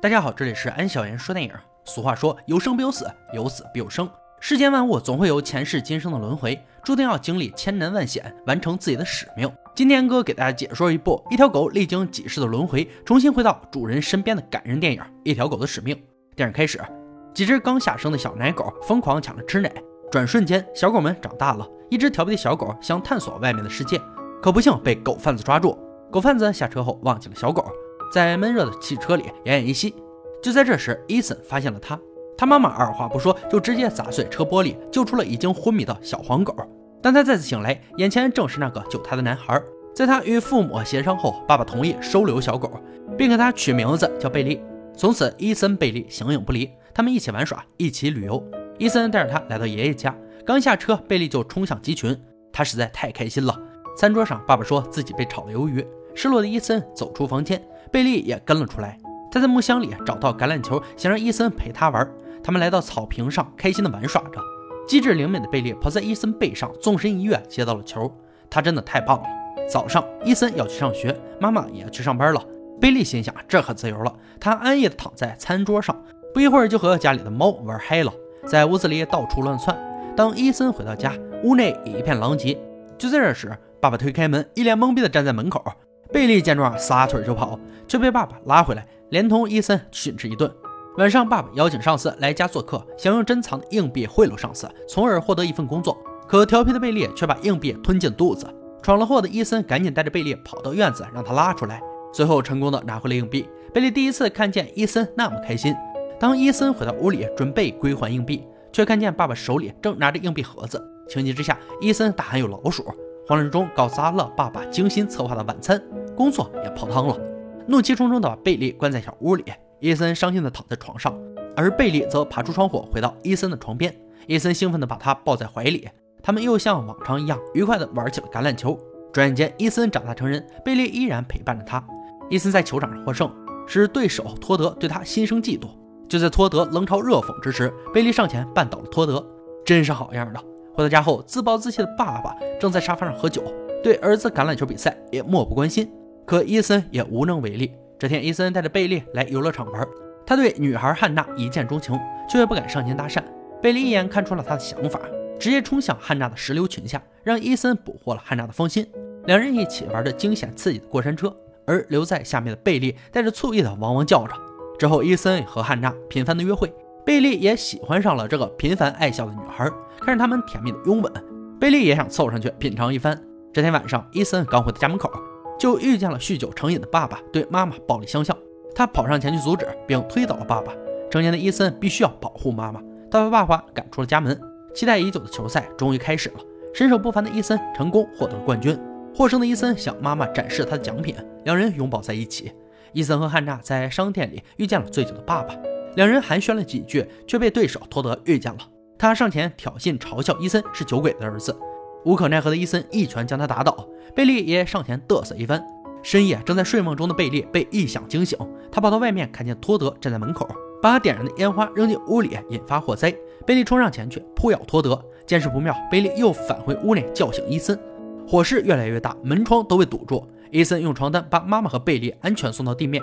大家好，这里是安小言说电影。俗话说，有生必有死，有死必有生。世间万物总会有前世今生的轮回，注定要经历千难万险，完成自己的使命。今天哥给大家解说一部一条狗历经几世的轮回，重新回到主人身边的感人电影《一条狗的使命》。电影开始，几只刚下生的小奶狗疯狂抢着吃奶，转瞬间，小狗们长大了。一只调皮的小狗想探索外面的世界，可不幸被狗贩子抓住。狗贩子下车后忘记了小狗。在闷热的汽车里奄奄一息。就在这时，伊森发现了他。他妈妈二话不说就直接砸碎车玻璃，救出了已经昏迷的小黄狗。当他再次醒来，眼前正是那个救他的男孩。在他与父母协商后，爸爸同意收留小狗，并给他取名字叫贝利。从此，伊森、贝利形影不离。他们一起玩耍，一起旅游。伊森带着他来到爷爷家，刚下车，贝利就冲向鸡群。他实在太开心了。餐桌上，爸爸说自己被炒了鱿鱼。失落的伊森走出房间。贝利也跟了出来，他在木箱里找到橄榄球，想让伊森陪他玩。他们来到草坪上，开心的玩耍着。机智灵敏的贝利跑在伊森背上，纵身一跃，接到了球。他真的太棒了。早上，伊森要去上学，妈妈也要去上班了。贝利心想，这可自由了。他安逸的躺在餐桌上，不一会儿就和家里的猫玩嗨了，在屋子里到处乱窜。当伊森回到家，屋内一片狼藉。就在这时，爸爸推开门，一脸懵逼的站在门口。贝利见状，撒腿就跑，却被爸爸拉回来，连同伊森训斥一顿。晚上，爸爸邀请上司来家做客，想用珍藏的硬币贿赂上司，从而获得一份工作。可调皮的贝利却把硬币吞进肚子。闯了祸的伊森赶紧带着贝利跑到院子，让他拉出来，最后成功的拿回了硬币。贝利第一次看见伊森那么开心。当伊森回到屋里准备归还硬币，却看见爸爸手里正拿着硬币盒子。情急之下，伊森大喊有老鼠。慌乱中搞砸了爸爸精心策划的晚餐，工作也泡汤了。怒气冲冲地把贝利关在小屋里，伊森伤心地躺在床上，而贝利则爬出窗户回到伊森的床边。伊森兴奋地把他抱在怀里，他们又像往常一样愉快地玩起了橄榄球。转眼间，伊森长大成人，贝利依然陪伴着他。伊森在球场上获胜，使对手托德对他心生嫉妒。就在托德冷嘲热讽之时，贝利上前绊倒了托德，真是好样的。回到家后，自暴自弃的爸爸正在沙发上喝酒，对儿子橄榄球比赛也漠不关心。可伊森也无能为力。这天，伊森带着贝利来游乐场玩，他对女孩汉娜一见钟情，却不敢上前搭讪。贝利一眼看出了他的想法，直接冲向汉娜的石榴裙下，让伊森捕获了汉娜的芳心。两人一起玩着惊险刺激的过山车，而留在下面的贝利带着醋意的汪汪叫着。之后，伊森和汉娜频繁的约会。贝利也喜欢上了这个频繁爱笑的女孩，看着他们甜蜜的拥吻，贝利也想凑上去品尝一番。这天晚上，伊森刚回到家门口，就遇见了酗酒成瘾的爸爸对妈妈暴力相向。他跑上前去阻止，并推倒了爸爸。成年的伊森必须要保护妈妈，他把爸爸赶出了家门。期待已久的球赛终于开始了，身手不凡的伊森成功获得了冠军。获胜的伊森向妈妈展示他的奖品，两人拥抱在一起。伊森和汉娜在商店里遇见了醉酒的爸爸。两人寒暄了几句，却被对手托德遇见了。他上前挑衅，嘲笑伊森是酒鬼的儿子。无可奈何的伊森一拳将他打倒。贝利也上前嘚瑟一番。深夜，正在睡梦中的贝利被异响惊醒，他跑到外面，看见托德站在门口，把点燃的烟花扔进屋里，引发火灾。贝利冲上前去扑咬托德，见势不妙，贝利又返回屋内叫醒伊森。火势越来越大，门窗都被堵住。伊森用床单把妈妈和贝利安全送到地面，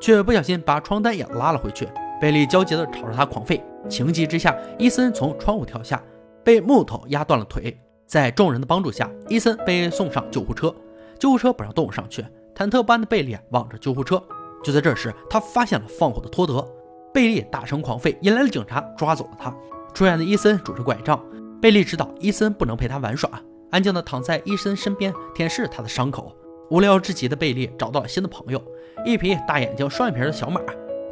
却不小心把床单也拉了回去。贝利焦急地朝着他狂吠，情急之下，伊森从窗户跳下，被木头压断了腿。在众人的帮助下，伊森被送上救护车。救护车不让动物上去，忐忑不安的贝利望着救护车。就在这时，他发现了放火的托德。贝利大声狂吠，引来了警察，抓走了他。出院的伊森拄着拐杖，贝利知道伊森不能陪他玩耍，安静的躺在伊森身边，舔舐他的伤口。无聊至极的贝利找到了新的朋友，一匹大眼睛、双眼皮的小马。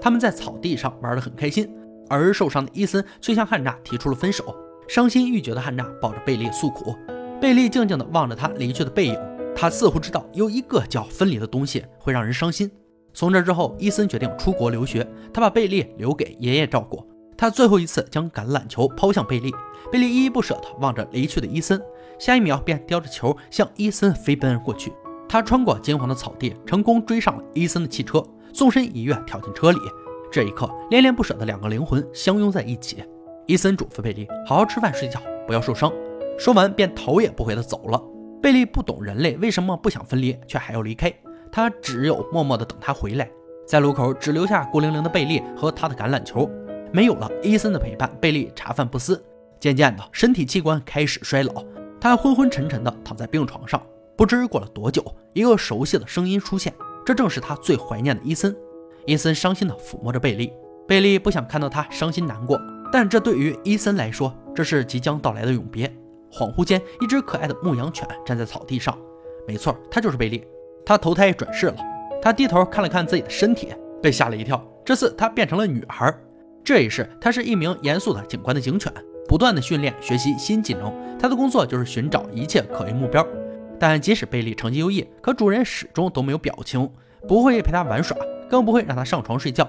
他们在草地上玩得很开心，而受伤的伊森却向汉娜提出了分手。伤心欲绝的汉娜抱着贝利诉苦，贝利静静地望着他离去的背影。他似乎知道有一个叫分离的东西会让人伤心。从这之后，伊森决定出国留学，他把贝利留给爷爷照顾。他最后一次将橄榄球抛向贝利，贝利依依不舍地望着离去的伊森，下一秒便叼着球向伊森飞奔而过去。他穿过金黄的草地，成功追上了伊森的汽车。纵身一跃，跳进车里。这一刻，恋恋不舍的两个灵魂相拥在一起。伊森嘱咐贝利好好吃饭、睡觉，不要受伤。说完，便头也不回地走了。贝利不懂人类为什么不想分离，却还要离开。他只有默默地等他回来。在路口只留下孤零零的贝利和他的橄榄球，没有了伊森的陪伴，贝利茶饭不思，渐渐的身体器官开始衰老，他昏昏沉沉的躺在病床上。不知过了多久，一个熟悉的声音出现，这正是他最怀念的伊森。伊森伤心的抚摸着贝利，贝利不想看到他伤心难过，但这对于伊森来说，这是即将到来的永别。恍惚间，一只可爱的牧羊犬站在草地上，没错，它就是贝利。它投胎转世了。他低头看了看自己的身体，被吓了一跳。这次他变成了女孩。这一世，他是一名严肃的警官的警犬，不断的训练学习新技能。他的工作就是寻找一切可疑目标。但即使贝利成绩优异，可主人始终都没有表情，不会陪他玩耍，更不会让他上床睡觉。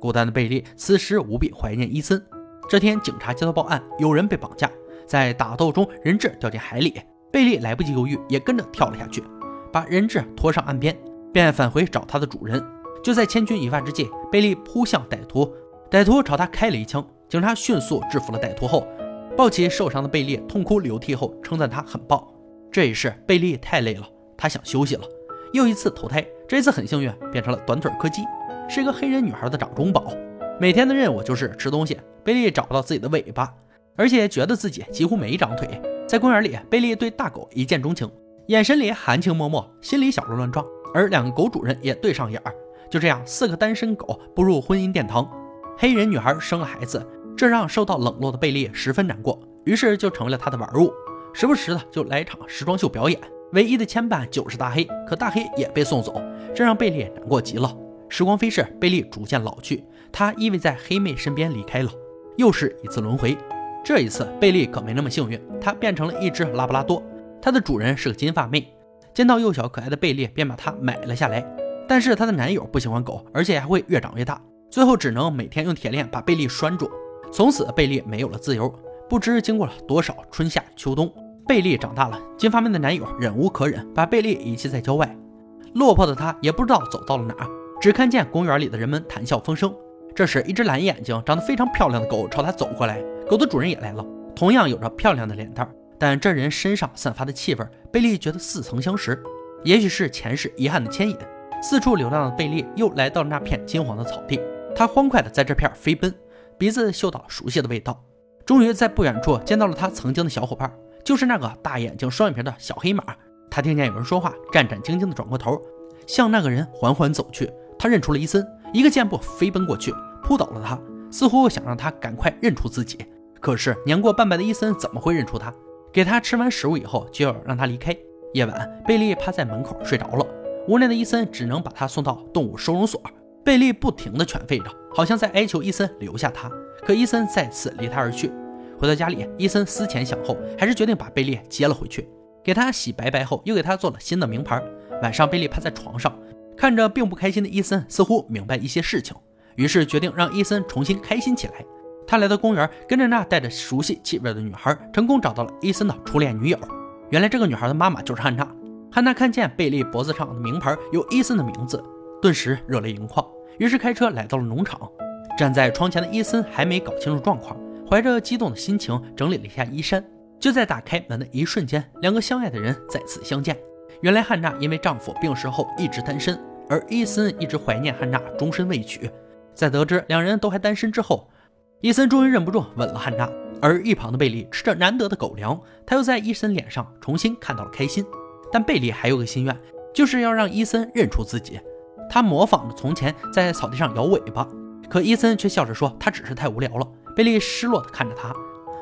孤单的贝利此时无比怀念伊森。这天，警察接到报案，有人被绑架，在打斗中人质掉进海里。贝利来不及犹豫，也跟着跳了下去，把人质拖上岸边。便返回找他的主人。就在千钧一发之际，贝利扑向歹徒，歹徒朝他开了一枪。警察迅速制服了歹徒后，抱起受伤的贝利，痛哭流涕后称赞他很棒。这一世，贝利太累了，他想休息了。又一次投胎，这一次很幸运，变成了短腿柯基，是一个黑人女孩的掌中宝。每天的任务就是吃东西。贝利找不到自己的尾巴，而且觉得自己几乎没长腿。在公园里，贝利对大狗一见钟情，眼神里含情脉脉，心里小鹿乱撞。而两个狗主人也对上眼儿，就这样，四个单身狗步入婚姻殿堂。黑人女孩生了孩子，这让受到冷落的贝利十分难过，于是就成为了他的玩物，时不时的就来一场时装秀表演。唯一的牵绊就是大黑，可大黑也被送走，这让贝利难过极了。时光飞逝，贝利逐渐老去，他依偎在黑妹身边离开了。又是一次轮回，这一次贝利可没那么幸运，他变成了一只拉布拉多，它的主人是个金发妹。见到幼小可爱的贝利，便把它买了下来。但是她的男友不喜欢狗，而且还会越长越大，最后只能每天用铁链把贝利拴住。从此，贝利没有了自由。不知经过了多少春夏秋冬，贝利长大了。金发妹的男友忍无可忍，把贝利遗弃在郊外。落魄的他也不知道走到了哪，只看见公园里的人们谈笑风生。这时，一只蓝眼睛、长得非常漂亮的狗朝他走过来。狗的主人也来了，同样有着漂亮的脸蛋。但这人身上散发的气味，贝利觉得似曾相识，也许是前世遗憾的牵引。四处流浪的贝利又来到了那片金黄的草地，他欢快地在这片飞奔，鼻子嗅到熟悉的味道。终于在不远处见到了他曾经的小伙伴，就是那个大眼睛、双眼皮的小黑马。他听见有人说话，战战兢兢地转过头，向那个人缓缓走去。他认出了伊森，一个箭步飞奔过去，扑倒了他，似乎想让他赶快认出自己。可是年过半百的伊森怎么会认出他？给他吃完食物以后，就要让他离开。夜晚，贝利趴在门口睡着了。无奈的伊森只能把他送到动物收容所。贝利不停地犬吠着，好像在哀求伊森留下他。可伊森再次离他而去。回到家里，伊森思前想后，还是决定把贝利接了回去。给他洗白白后，又给他做了新的名牌。晚上，贝利趴在床上，看着并不开心的伊森，似乎明白一些事情，于是决定让伊森重新开心起来。他来到公园，跟着那带着熟悉气味的女孩，成功找到了伊森的初恋女友。原来这个女孩的妈妈就是汉娜。汉娜看见贝利脖子上的名牌有伊森的名字，顿时热泪盈眶，于是开车来到了农场。站在窗前的伊森还没搞清楚状况，怀着激动的心情整理了一下衣衫。就在打开门的一瞬间，两个相爱的人再次相见。原来汉娜因为丈夫病逝后一直单身，而伊森一直怀念汉娜，终身未娶。在得知两人都还单身之后，伊森终于忍不住吻了汉娜，而一旁的贝利吃着难得的狗粮，他又在伊森脸上重新看到了开心。但贝利还有个心愿，就是要让伊森认出自己。他模仿着从前在草地上摇尾巴，可伊森却笑着说他只是太无聊了。贝利失落地看着他，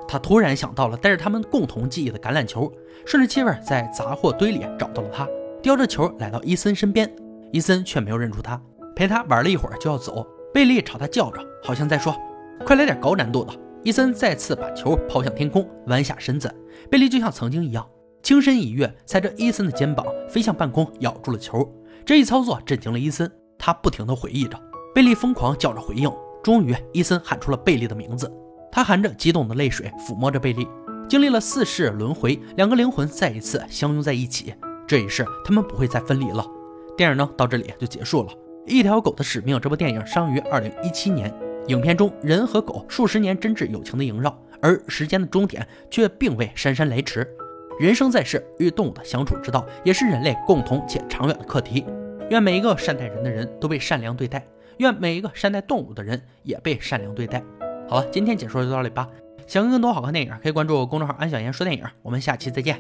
他突然想到了带着他们共同记忆的橄榄球，顺着气味在杂货堆里找到了它，叼着球来到伊森身边。伊森却没有认出他，陪他玩了一会儿就要走。贝利朝他叫着，好像在说。快来点高难度的！伊森再次把球抛向天空，弯下身子。贝利就像曾经一样，轻身一跃，踩着伊森的肩膀飞向半空，咬住了球。这一操作震惊了伊森，他不停地回忆着。贝利疯狂叫着回应。终于，伊森喊出了贝利的名字。他含着激动的泪水抚摸着贝利。经历了四世轮回，两个灵魂再一次相拥在一起。这一世，他们不会再分离了。电影呢，到这里就结束了。一条狗的使命这部电影上于二零一七年。影片中，人和狗数十年真挚友情的萦绕，而时间的终点却并未姗姗来迟。人生在世，与动物的相处之道，也是人类共同且长远的课题。愿每一个善待人的人都被善良对待，愿每一个善待动物的人也被善良对待。好了，今天解说就到这里吧。想看更多好看电影，可以关注公众号“安小言说电影”。我们下期再见。